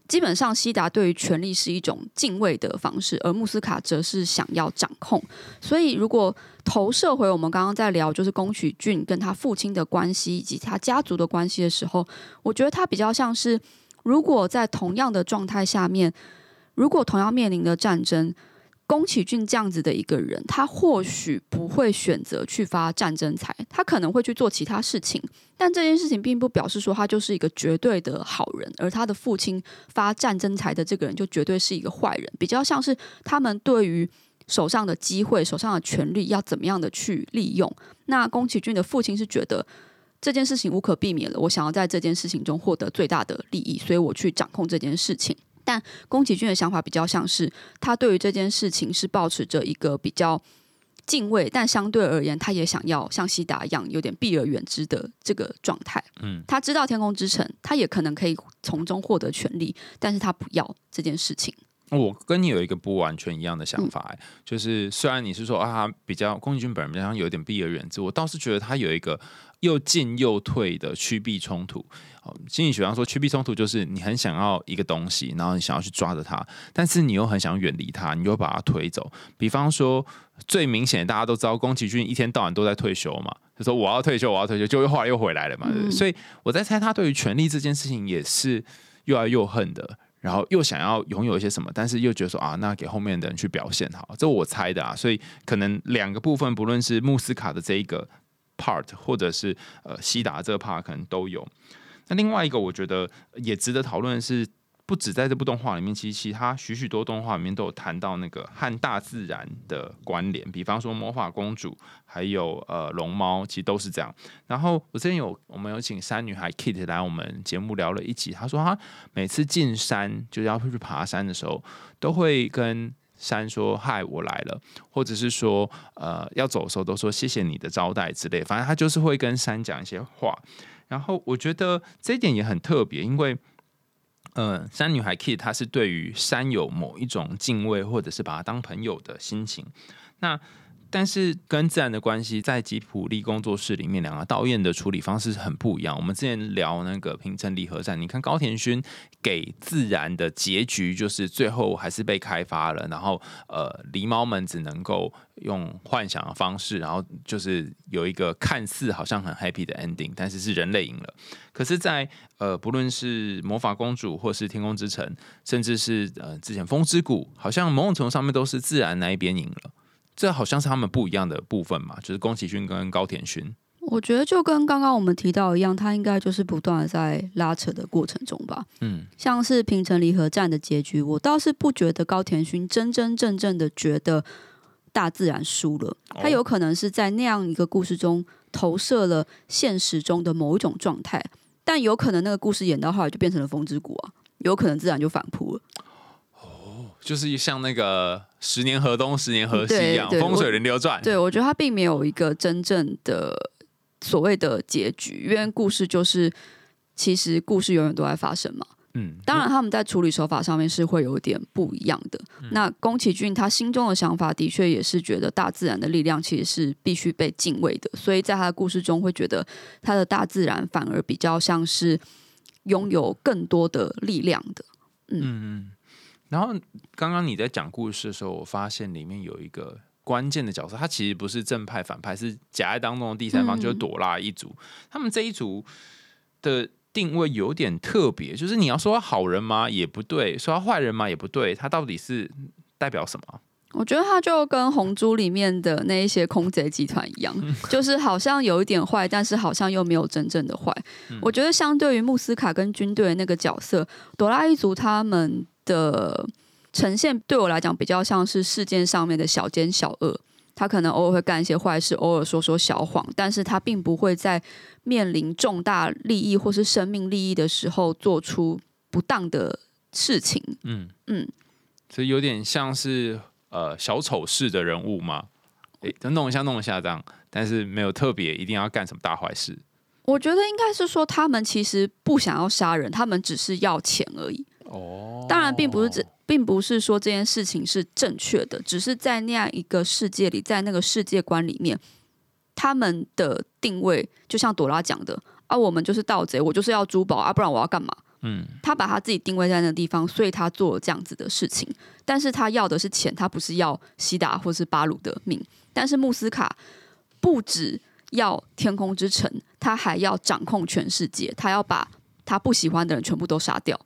基本上，西达对于权力是一种敬畏的方式，而穆斯卡则是想要掌控。所以，如果投射回我们刚刚在聊，就是宫崎骏跟他父亲的关系以及他家族的关系的时候，我觉得他比较像是，如果在同样的状态下面，如果同样面临的战争，宫崎骏这样子的一个人，他或许不会选择去发战争财，他可能会去做其他事情。但这件事情并不表示说他就是一个绝对的好人，而他的父亲发战争财的这个人就绝对是一个坏人。比较像是他们对于手上的机会、手上的权利要怎么样的去利用。那宫崎骏的父亲是觉得这件事情无可避免了，我想要在这件事情中获得最大的利益，所以我去掌控这件事情。但宫崎骏的想法比较像是，他对于这件事情是保持着一个比较敬畏，但相对而言，他也想要像西达一样有点避而远之的这个状态。嗯，他知道天空之城，他也可能可以从中获得权利，但是他不要这件事情。我跟你有一个不完全一样的想法、欸就是虽然你是说啊，他比较宫崎骏本人比较像有点避而远之，我倒是觉得他有一个又进又退的趋避冲突。哦，心理学上说趋避冲突就是你很想要一个东西，然后你想要去抓着它，但是你又很想远离它，你又把它推走。比方说最明显的，大家都知道宫崎骏一天到晚都在退休嘛，就说我要退休，我要退休，就后来又回来了嘛。所以我在猜他对于权力这件事情也是又爱又恨的。然后又想要拥有一些什么，但是又觉得说啊，那给后面的人去表现好，这我猜的啊。所以可能两个部分，不论是穆斯卡的这一个 part，或者是呃西达这个 part 可能都有。那另外一个我觉得也值得讨论的是。不止在这部动画里面，其实其他许许多动画里面都有谈到那个和大自然的关联，比方说魔法公主，还有呃龙猫，其实都是这样。然后我之前有我们有请山女孩 Kit 来我们节目聊了一集，她说她每次进山就是要去爬山的时候，都会跟山说嗨，我来了，或者是说呃要走的时候都说谢谢你的招待之类，反正他就是会跟山讲一些话。然后我觉得这一点也很特别，因为。嗯，山女孩 Kid 她是对于山有某一种敬畏，或者是把她当朋友的心情。那但是跟自然的关系，在吉普力工作室里面，两个导演的处理方式很不一样。我们之前聊那个平城离合战，你看高田勋给自然的结局，就是最后还是被开发了，然后呃，狸猫们只能够用幻想的方式，然后就是有一个看似好像很 happy 的 ending，但是是人类赢了。可是，在呃，不论是魔法公主，或是天空之城，甚至是呃之前风之谷，好像某种程度上面都是自然那一边赢了。这好像是他们不一样的部分嘛，就是宫崎骏跟高田勋。我觉得就跟刚刚我们提到一样，他应该就是不断的在拉扯的过程中吧。嗯，像是平城离合战的结局，我倒是不觉得高田勋真真正正的觉得大自然输了，他有可能是在那样一个故事中投射了现实中的某一种状态，但有可能那个故事演到后来就变成了风之谷啊，有可能自然就反扑了。就是像那个十年河东，十年河西一样，风水轮流转。对，我觉得它并没有一个真正的所谓的结局，因为故事就是其实故事永远都在发生嘛。嗯，当然他们在处理手法上面是会有点不一样的。那宫崎骏他心中的想法的确也是觉得大自然的力量其实是必须被敬畏的，所以在他的故事中会觉得他的大自然反而比较像是拥有更多的力量的。嗯嗯。然后刚刚你在讲故事的时候，我发现里面有一个关键的角色，他其实不是正派反派，是夹在当中的第三方，就是朵拉一族。他们这一组的定位有点特别，就是你要说好人吗？也不对；说坏人吗？也不对。他到底是代表什么？我觉得他就跟红猪里面的那一些空贼集团一样，就是好像有一点坏，但是好像又没有真正的坏。我觉得相对于穆斯卡跟军队那个角色，朵拉一族他们。的呈现对我来讲比较像是事件上面的小奸小恶，他可能偶尔会干一些坏事，偶尔说说小谎，但是他并不会在面临重大利益或是生命利益的时候做出不当的事情。嗯嗯，所以有点像是呃小丑式的人物嘛，诶，弄一下弄一下这样，但是没有特别一定要干什么大坏事。我觉得应该是说他们其实不想要杀人，他们只是要钱而已。哦，当然，并不是这，并不是说这件事情是正确的，只是在那样一个世界里，在那个世界观里面，他们的定位就像朵拉讲的啊，我们就是盗贼，我就是要珠宝啊，不然我要干嘛？嗯，他把他自己定位在那个地方，所以他做了这样子的事情，但是他要的是钱，他不是要西达或是巴鲁的命。但是穆斯卡不止要天空之城，他还要掌控全世界，他要把他不喜欢的人全部都杀掉。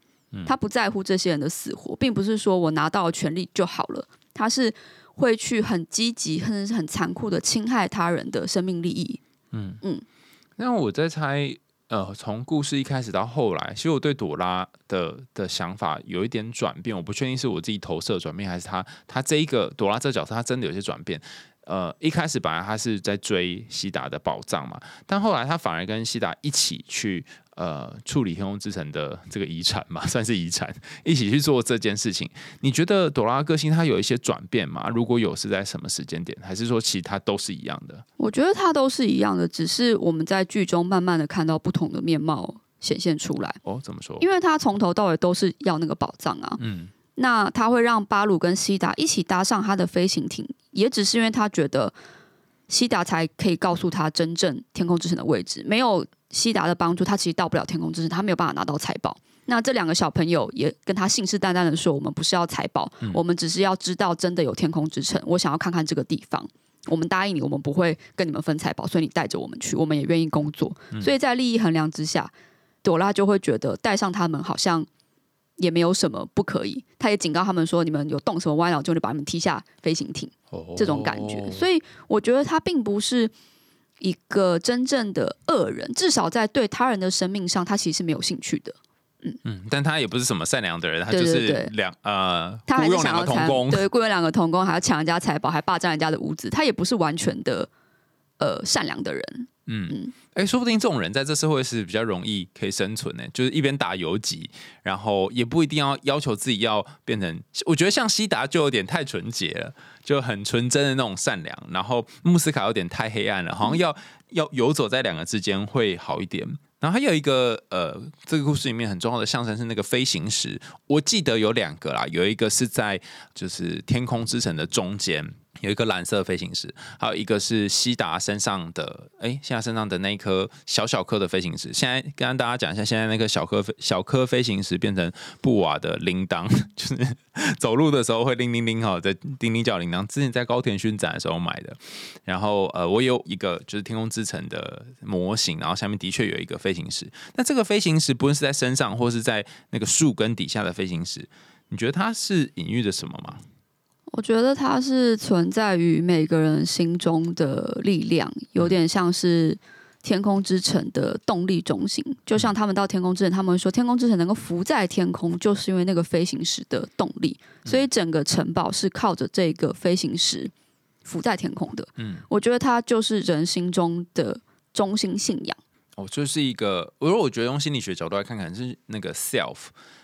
他不在乎这些人的死活，并不是说我拿到了权力就好了，他是会去很积极，甚至是很残酷的侵害他人的生命利益。嗯嗯，那我在猜，呃，从故事一开始到后来，其实我对朵拉的的想法有一点转变，我不确定是我自己投射转变，还是他他这一个朵拉这个角色，他真的有些转变。呃，一开始本来他是在追西达的宝藏嘛，但后来他反而跟西达一起去。呃，处理天空之城的这个遗产嘛，算是遗产，一起去做这件事情。你觉得朵拉个性他有一些转变吗？如果有，是在什么时间点？还是说其他都是一样的？我觉得他都是一样的，只是我们在剧中慢慢的看到不同的面貌显现出来。哦，怎么说？因为他从头到尾都是要那个宝藏啊。嗯。那他会让巴鲁跟西达一起搭上他的飞行艇，也只是因为他觉得西达才可以告诉他真正天空之城的位置，没有。西达的帮助，他其实到不了天空之城，他没有办法拿到财宝。那这两个小朋友也跟他信誓旦旦的说：“我们不是要财宝，我们只是要知道真的有天空之城。我想要看看这个地方。我们答应你，我们不会跟你们分财宝，所以你带着我们去，我们也愿意工作。所以在利益衡量之下，朵拉就会觉得带上他们好像也没有什么不可以。他也警告他们说：你们有动什么歪脑筋，就会把你们踢下飞行艇。这种感觉，所以我觉得他并不是。一个真正的恶人，至少在对他人的生命上，他其实是没有兴趣的。嗯嗯，但他也不是什么善良的人，他就是两呃他还是想要财个童工，对，雇佣两个童工，还要抢人家财宝，还霸占人家的屋子，他也不是完全的呃善良的人。嗯，哎、说不定这种人在这社会是比较容易可以生存的，就是一边打游击，然后也不一定要要求自己要变成，我觉得像西达就有点太纯洁了，就很纯真的那种善良，然后穆斯卡有点太黑暗了，好像要要游走在两个之间会好一点。然后还有一个呃，这个故事里面很重要的象征是那个飞行石，我记得有两个啦，有一个是在就是天空之城的中间，有一个蓝色飞行石，还有一个是西达身上的，哎，西达身上的那一颗小小颗的飞行石。现在跟大家讲一下，现在那个小颗飞小颗飞行石变成布瓦的铃铛，就是走路的时候会叮铃铃哈，在叮铃叫铃铛。之前在高田勋展的时候买的，然后呃，我有一个就是天空之城的模型，然后下面的确有一个飞行石。那这个飞行石不论是在身上或是在那个树根底下的飞行石，你觉得它是隐喻着什么吗？我觉得它是存在于每个人心中的力量，有点像是天空之城的动力中心。就像他们到天空之城，他们会说天空之城能够浮在天空，就是因为那个飞行石的动力。所以整个城堡是靠着这个飞行石浮在天空的。嗯，我觉得它就是人心中的中心信仰。哦，就是一个，如果我觉得用心理学角度来看，可能是那个 self，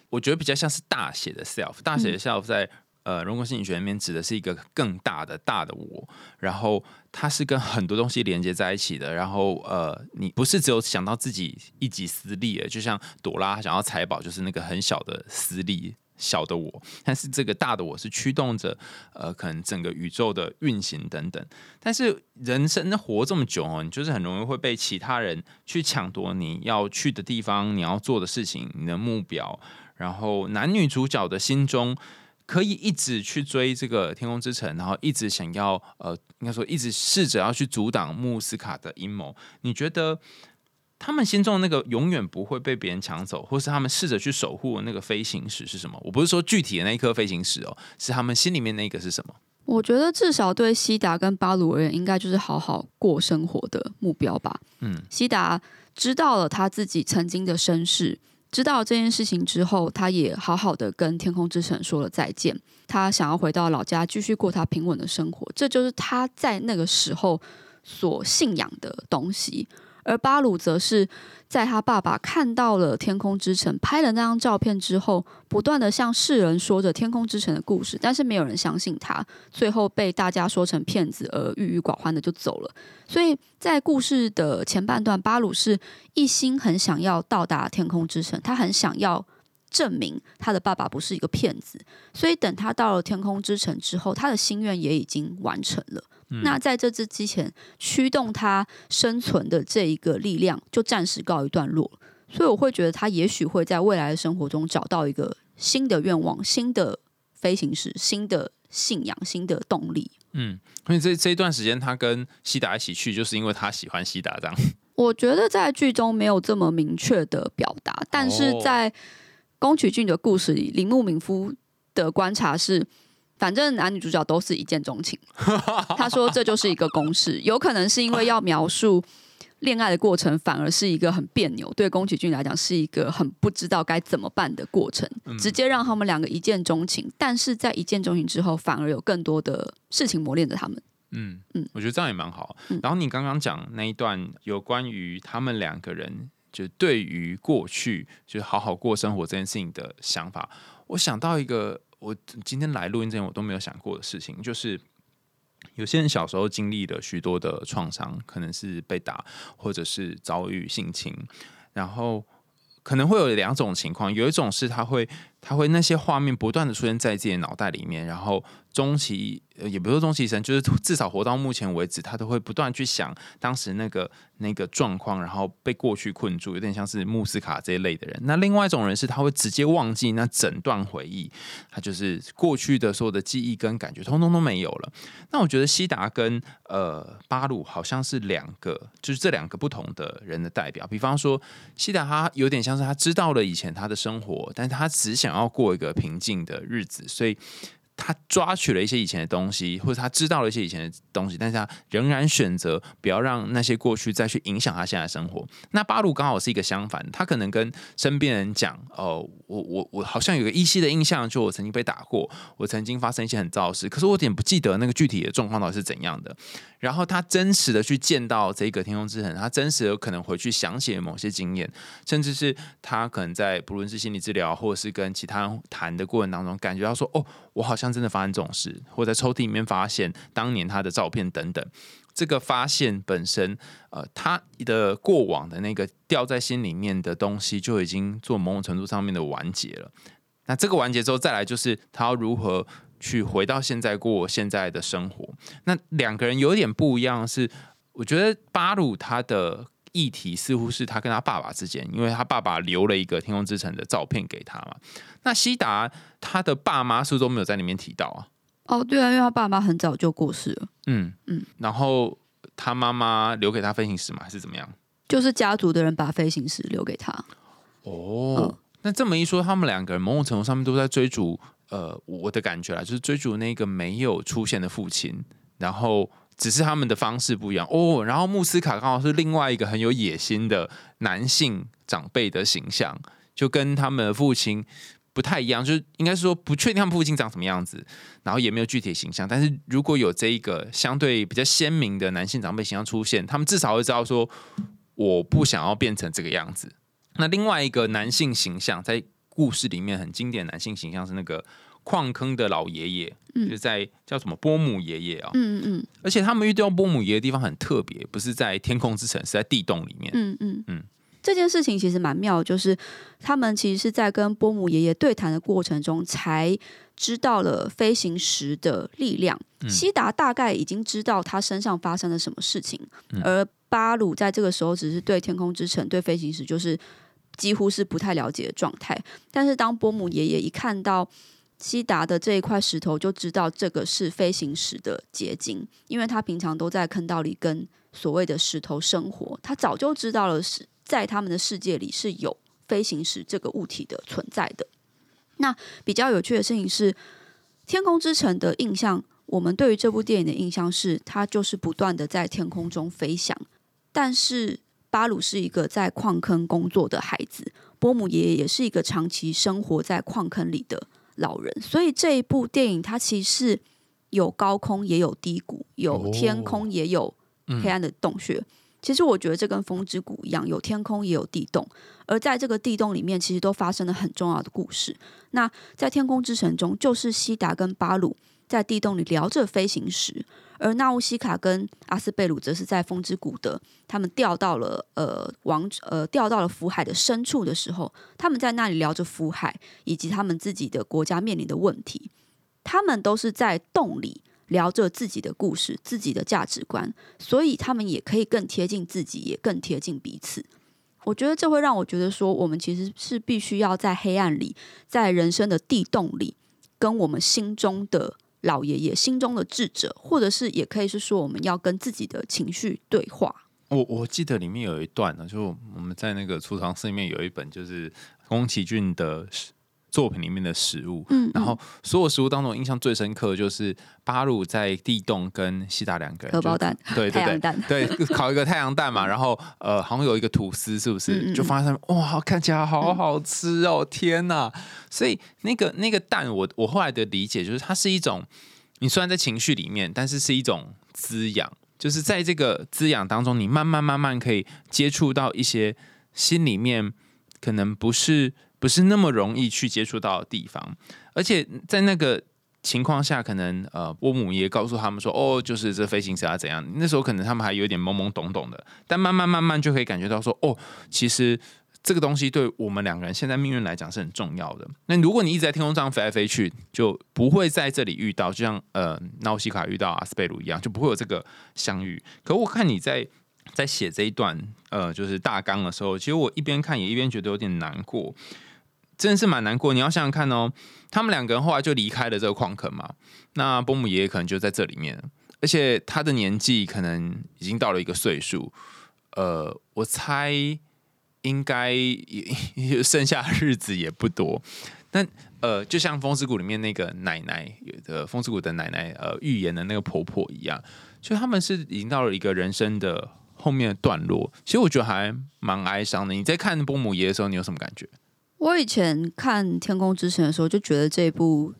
我觉得比较像是大写的 self，大写的 self 在、呃人工心理学里面指的是一个更大的大的我，然后它是跟很多东西连接在一起的，然后呃，你不是只有想到自己一己私利，就像朵拉想要财宝，就是那个很小的私利。小的我，但是这个大的我是驱动着呃，可能整个宇宙的运行等等。但是人生活这么久哦，你就是很容易会被其他人去抢夺你要去的地方、你要做的事情、你的目标。然后男女主角的心中可以一直去追这个天空之城，然后一直想要呃，应该说一直试着要去阻挡穆斯卡的阴谋。你觉得他们心中的那个永远不会被别人抢走，或是他们试着去守护的那个飞行石是什么？我不是说具体的那一颗飞行石哦，是他们心里面那个是什么？我觉得至少对西达跟巴鲁而言，应该就是好好过生活的目标吧。嗯，西达知道了他自己曾经的身世，知道这件事情之后，他也好好的跟天空之城说了再见。他想要回到老家，继续过他平稳的生活，这就是他在那个时候所信仰的东西。而巴鲁则是在他爸爸看到了天空之城，拍了那张照片之后，不断的向世人说着天空之城的故事，但是没有人相信他，最后被大家说成骗子而郁郁寡欢的就走了。所以在故事的前半段，巴鲁是一心很想要到达天空之城，他很想要证明他的爸爸不是一个骗子。所以等他到了天空之城之后，他的心愿也已经完成了。那在这之之前，驱动他生存的这一个力量就暂时告一段落。所以我会觉得他也许会在未来的生活中找到一个新的愿望、新的飞行时、新的信仰、新的动力。嗯，所以这这一段时间他跟西达一起去，就是因为他喜欢西达这样。我觉得在剧中没有这么明确的表达，但是哦在宫崎骏的故事里，铃木敏夫的观察是，反正男女主角都是一见钟情。他说这就是一个公式，有可能是因为要描述恋爱的过程，反而是一个很别扭，对宫崎骏来讲是一个很不知道该怎么办的过程，直接让他们两个一见钟情，但是在一见钟情之后，反而有更多的事情磨练着他们。嗯嗯嗯，我觉得这样也蛮好。嗯然后你刚刚讲那一段有关于他们两个人就对于过去就是好好过生活这件事情的想法，我想到一个我今天来录音之前我都没有想过的事情，就是。有些人小时候经历了许多的创伤，可能是被打，或者是遭遇性侵，然后可能会有两种情况，有一种是他会他会那些画面不断的出现在自己的脑袋里面，然后终其呃也不是终其一生，就是至少活到目前为止，他都会不断去想当时那个那个状况，然后被过去困住，有点像是穆斯卡这一类的人。那另外一种人是他会直接忘记那整段回忆，他就是过去的所有的记忆跟感觉，通通都没有了。那我觉得西达跟呃巴鲁好像是两个，就是这两个不同的人的代表。比方说，西达他有点像是他知道了以前他的生活，但他只想想要过一个平静的日子，所以他抓取了一些以前的东西，或者他知道了一些以前的东西，但是他仍然选择不要让那些过去再去影响他现在的生活。那巴鲁刚好是一个相反，他可能跟身边人讲：“哦，我我我好像有个依稀的印象，就我曾经被打过，我曾经发生一些很糟事，可是我有点不记得那个具体的状况到底是怎样的。”然后他真实的去见到这个天空之城，他真实的可能回去想起某些经验，甚至是他可能在不论是心理治疗，或者是跟其他人谈的过程当中，感觉到说：“哦，我好像真的发生这种事，或在抽屉里面发现当年他的照片等等。”这个发现本身，呃，他的过往的那个掉在心里面的东西，就已经做某种程度上面的完结了。那这个完结之后，再来就是他要如何。去回到现在过现在的生活，那两个人有点不一样，是我觉得巴鲁他的议题似乎是他跟他爸爸之间，因为他爸爸留了一个天空之城的照片给他嘛。那西达他的爸妈是不是都没有在里面提到啊？哦，对啊，因为他爸妈很早就过世了。嗯嗯，然后他妈妈留给他飞行石嘛，还是怎么样？就是家族的人把飞行石留给他。哦，那这么一说，他们两个人某种程度上面都在追逐。呃，我的感觉啦，就是追逐那个没有出现的父亲，然后只是他们的方式不一样哦。然后穆斯卡刚好是另外一个很有野心的男性长辈的形象，就跟他们的父亲不太一样，就是应该是说不确定他们父亲长什么样子，然后也没有具体形象。但是如果有这一个相对比较鲜明的男性长辈形象出现，他们至少会知道说我不想要变成这个样子。那另外一个男性形象在。故事里面很经典男性形象是那个矿坑的老爷爷，就是在叫什么波姆爷爷啊，嗯嗯，而且他们遇到波姆爷的地方很特别，不是在天空之城，是在地洞里面，嗯嗯嗯。这件事情其实蛮妙，就是他们其实是在跟波姆爷爷对谈的过程中，才知道了飞行石的力量。西达大概已经知道他身上发生了什么事情，而巴鲁在这个时候只是对天空之城、对飞行石就是。几乎是不太了解的状态，但是当波姆爷爷一看到西达的这一块石头，就知道这个是飞行石的结晶，因为他平常都在坑道里跟所谓的石头生活，他早就知道了是在他们的世界里是有飞行时这个物体的存在的。那比较有趣的事情是，《天空之城》的印象，我们对于这部电影的印象是，它就是不断的在天空中飞翔，但是。巴鲁是一个在矿坑工作的孩子，波姆爷爷也是一个长期生活在矿坑里的老人，所以这一部电影它其实有高空也有低谷，有天空也有黑暗的洞穴。其实我觉得这跟风之谷一样，有天空也有地洞，而在这个地洞里面，其实都发生了很重要的故事。那在天空之城中，就是西达跟巴鲁在地洞里聊着飞行时。而纳乌西卡跟阿斯贝鲁则是在风之谷的，他们掉到了呃王呃掉到了福海的深处的时候，他们在那里聊着福海以及他们自己的国家面临的问题。他们都是在洞里聊着自己的故事、自己的价值观，所以他们也可以更贴近自己，也更贴近彼此。我觉得这会让我觉得说，我们其实是必须要在黑暗里，在人生的地洞里，跟我们心中的。老爷爷心中的智者，或者是也可以是说，我们要跟自己的情绪对话。我我记得里面有一段呢，就我们在那个储藏室里面有一本，就是宫崎骏的。作品里面的食物，嗯，然后所有食物当中，印象最深刻的就是巴鲁在地洞跟西达两个人荷包蛋，对对对，对烤一个太阳蛋嘛，然后呃，好像有一个吐司，是不是？就放在上面，哇，看起来好好吃哦，天哪！所以那个那个蛋，我我后来的理解就是，它是一种你虽然在情绪里面，但是是一种滋养，就是在这个滋养当中，你慢慢慢慢可以接触到一些心里面可能不是。不是那么容易去接触到的地方，而且在那个情况下，可能呃，波姆也告诉他们说，哦，就是这飞行者怎样。那时候可能他们还有点懵懵懂懂的，但慢慢慢慢就可以感觉到说，哦，其实这个东西对我们两个人现在命运来讲是很重要的。那如果你一直在天空上飞来飞去，就不会在这里遇到，就像呃，纳西卡遇到阿斯贝鲁一样，就不会有这个相遇。可我看你在。在写这一段呃，就是大纲的时候，其实我一边看也一边觉得有点难过，真的是蛮难过。你要想想看哦，他们两个人后来就离开了这个矿坑嘛，那波姆爷爷可能就在这里面，而且他的年纪可能已经到了一个岁数，呃，我猜应该也剩下日子也不多。但呃，就像《风之谷》里面那个奶奶有的《风之谷》的奶奶呃预言的那个婆婆一样，就他们是已经到了一个人生的后面的段落。其实我觉得还蛮哀伤的。你在看波姆爷的时候，你有什么感觉？我以前看《天空之城》的时候，就觉得这部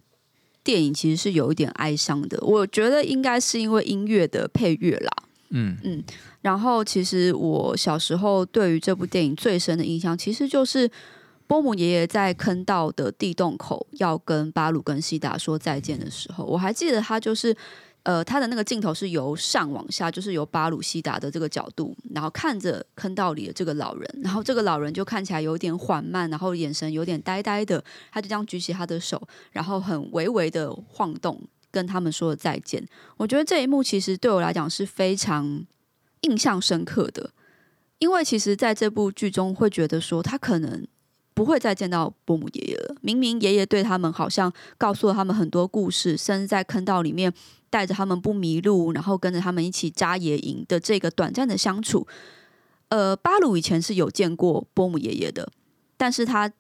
电影其实是有一点哀伤的。我觉得应该是因为音乐的配乐啦。嗯嗯。然后，其实我小时候对于这部电影最深的印象，其实就是波姆爷爷在坑道的地洞口要跟巴鲁跟西达说再见的时候，我还记得他就是。呃，他的那个镜头是由上往下，就是由巴鲁西达的这个角度，然后看着坑道里的这个老人，然后这个老人就看起来有点缓慢，然后眼神有点呆呆的，他就这样举起他的手，然后很微微的晃动，跟他们说了再见。我觉得这一幕其实对我来讲是非常印象深刻的，因为其实在这部剧中会觉得说他可能。不会再见到伯母爷爷了。明明爷爷对他们好像告诉了他们很多故事，甚至在坑道里面带着他们不迷路，然后跟着他们一起扎野营的这个短暂的相处。呃，巴鲁以前是有见过波姆爷爷的，但是他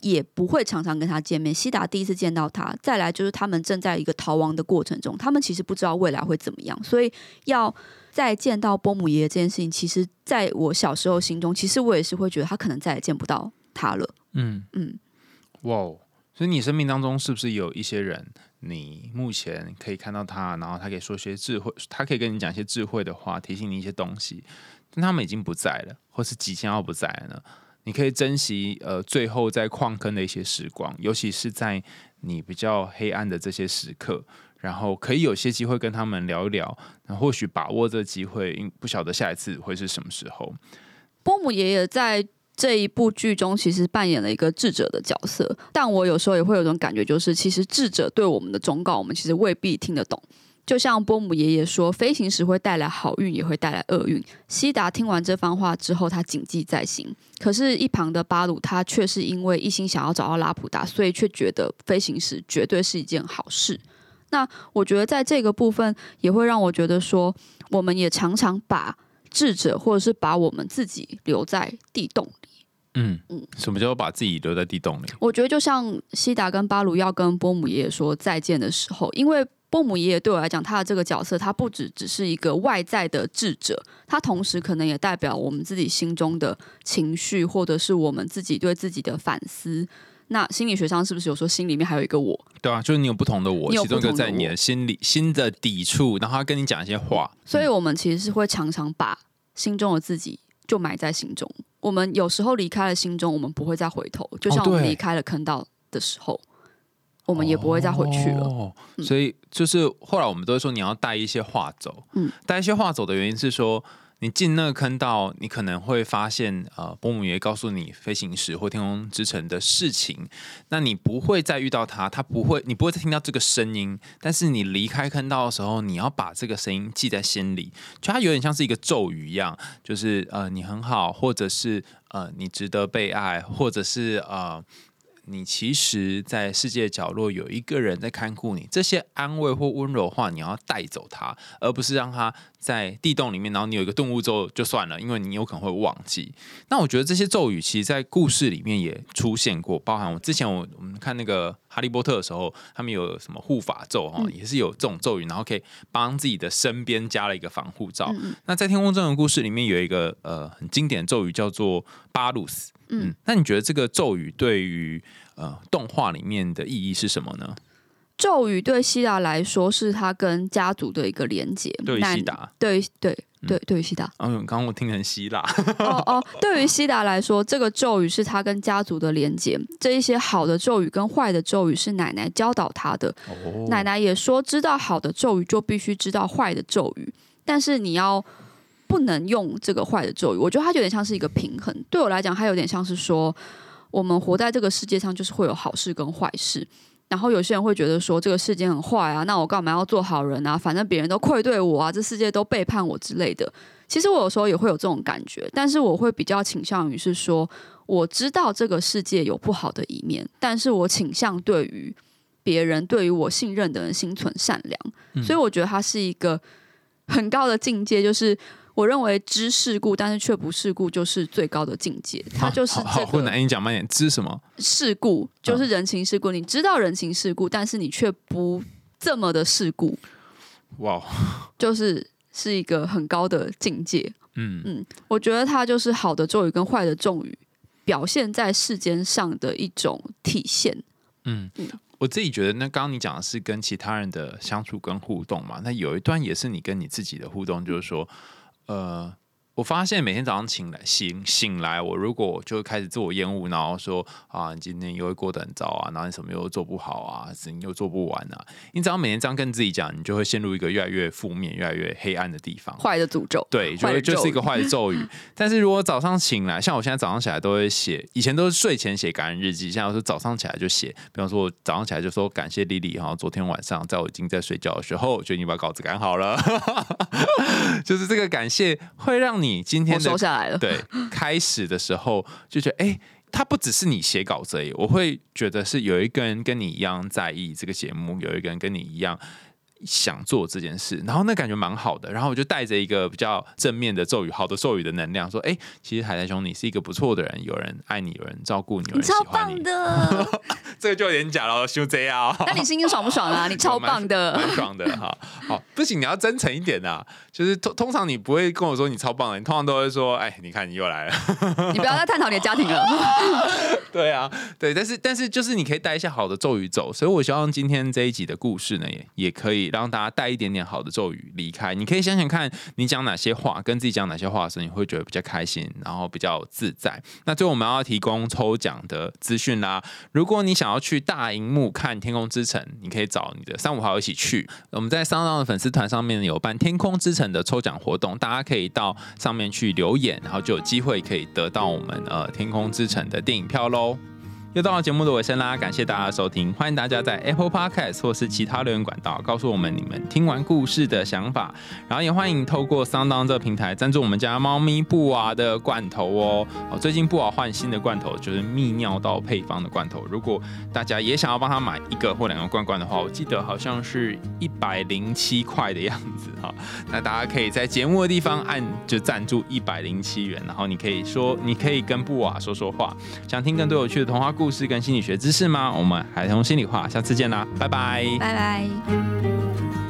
也不会常常跟他见面。西达第一次见到他，再来就是他们正在一个逃亡的过程中，他们其实不知道未来会怎么样，所以要再见到波姆爷爷这件事情，其实在我小时候心中，其实我也是会觉得他可能再也见不到他了。嗯嗯，哇！所以你生命当中是不是有一些人，你目前可以看到他，然后他可以说些智慧，他可以跟你讲一些智慧的话，提醒你一些东西，但他们已经不在了，或是即将要不在了。你可以珍惜呃，最后在矿坑的一些时光，尤其是在你比较黑暗的这些时刻，然后可以有些机会跟他们聊一聊，那或许把握这机会，因不晓得下一次会是什么时候。波姆爷爷在。这一部剧中，其实扮演了一个智者的角色，但我有时候也会有种感觉，就是其实智者对我们的忠告，我们其实未必听得懂。就像波姆爷爷说，飞行时会带来好运，也会带来厄运。西达听完这番话之后，他谨记在心。可是，一旁的巴鲁他却是因为一心想要找到拉普达，所以却觉得飞行时绝对是一件好事。那我觉得在这个部分，也会让我觉得说，我们也常常把智者，或者是把我们自己留在地洞。嗯嗯，什么叫把自己留在地洞里？我觉得就像西达跟巴鲁要跟波姆爷爷说再见的时候，因为波姆爷爷对我来讲，他的这个角色，他不只只是一个外在的智者，他同时可能也代表我们自己心中的情绪，或者是我们自己对自己的反思。那心理学上是不是有说心里面还有一个我？对啊，就是你有不同的我，其中一个在你的心里心的抵触，然后他跟你讲一些话。所以我们其实是会常常把心中的自己就埋在心中。我们有时候离开了心中，我们不会再回头。就像我们离开了坑道的时候，我们也不会再回去了。所以，就是后来我们都会说，你要带一些话走。嗯，带一些话走的原因是说。你进那个坑道，你可能会发现，呃，伯母爷告诉你飞行时或天空之城的事情，那你不会再遇到他，他不会，你不会再听到这个声音。但是你离开坑道的时候，你要把这个声音记在心里，就它有点像是一个咒语一样，就是呃，你很好，或者是呃，你值得被爱，或者是呃。你其实，在世界角落有一个人在看顾你，这些安慰或温柔话，你要带走他，而不是让他在地洞里面。然后你有一个顿悟之后就算了，因为你有可能会忘记。那我觉得这些咒语，其实，在故事里面也出现过，包含我之前我我们看那个哈利波特的时候，他们有什么护法咒哈，也是有这种咒语，然后可以帮自己的身边加了一个防护罩。那在天空中的故事里面，有一个呃很经典的咒语叫做巴鲁斯。嗯，那你觉得这个咒语对于呃动画里面的意义是什么呢？咒语对希达来说是他跟家族的一个连接。对希达，对对对对于希达。嗯，刚刚我听成希腊。哦哦，对于希达来说，这个咒语是他跟家族的连接。这一些好的咒语跟坏的咒语是奶奶教导他的。哦。奶奶也说，知道好的咒语就必须知道坏的咒语，但是你要。不能用这个坏的咒语，我觉得它有点像是一个平衡。对我来讲，它有点像是说，我们活在这个世界上，就是会有好事跟坏事。然后有些人会觉得说，这个世界很坏啊，那我干嘛要做好人啊？反正别人都愧对我啊，这世界都背叛我之类的。其实我有时候也会有这种感觉，但是我会比较倾向于是说，我知道这个世界有不好的一面，但是我倾向对于别人，对于我信任的人心存善良。所以我觉得它是一个很高的境界，就是。我认为知世故，但是却不世故，就是最高的境界。它就是好困难，你讲慢点，知什么？世故，就是人情世故。你知道人情世故，但是你却不这么的世故，哇，就是是一个很高的境界。嗯嗯，我觉得它就是好的咒语跟坏的咒语表现在世间上的一种体现。嗯嗯，我自己觉得，那刚刚你讲的是跟其他人的相处跟互动嘛，那有一段也是你跟你自己的互动，就是说，呃。我发现每天早上醒来醒醒来，我如果就开始自我厌恶，然后说啊，你今天又会过得很糟啊，然后你什么又做不好啊，事情又做不完啊，你只要每天这样跟自己讲，你就会陷入一个越来越负面、越来越黑暗的地方。坏的诅咒，对，就就是一个坏的咒语。但是如果早上醒来，像我现在早上起来都会写，以前都是睡前写感恩日记，现在我是早上起来就写。比方说，我早上起来就说感谢丽丽哈，昨天晚上在我已经在睡觉的时候，就已经把稿子赶好了。就是这个感谢会让你今天的收下来了。对，开始的时候就觉得，哎、他不只是你写稿子而已，我会觉得是有一个人跟你一样在意这个节目，有一个人跟你一样想做这件事，然后那感觉蛮好的。然后我就带着一个比较正面的咒语，好的咒语的能量，说，哎、其实海苔兄你是一个不错的人，有人爱你，有人照顾你，有人喜欢你。棒的，这个就有点假了，修这样。那你心情爽不爽啊？你超棒的，蛮爽的哈。好，不行，你要真诚一点呐。就是通通常你不会跟我说你超棒的，你通常都会说，哎，你看你又来了。你不要再探讨你的家庭了。对啊，对，但是但是就是你可以带一些好的咒语走，所以我希望今天这一集的故事呢，也也可以让大家带一点点好的咒语离开。你可以想想看，你讲哪些话，跟自己讲哪些话的时候，你会觉得比较开心，然后比较自在。那最后我们要提供抽奖的资讯啦。如果你想要去大荧幕看《天空之城》，你可以找你的三五好友一起去。我们在上浪的粉丝团上面有办《天空之城》的抽奖活动，大家可以到上面去留言，然后就有机会可以得到我们呃《天空之城》的电影票喽。又到了节目的尾声啦，感谢大家的收听，欢迎大家在 Apple Podcast 或是其他留言管道告诉我们你们听完故事的想法，然后也欢迎透过 Sound 这个平台赞助我们家猫咪布娃的罐头哦。哦，最近布娃换新的罐头，就是泌尿道配方的罐头。如果大家也想要帮他买一个或两个罐罐的话，我记得好像是一百零七块的样子哈。那大家可以在节目的地方按就赞助一百零七元，然后你可以说，你可以跟布娃说说话。想听更多有趣的童话故故事跟心理学知识吗？我们孩童心里话，下次见啦，拜拜。拜拜。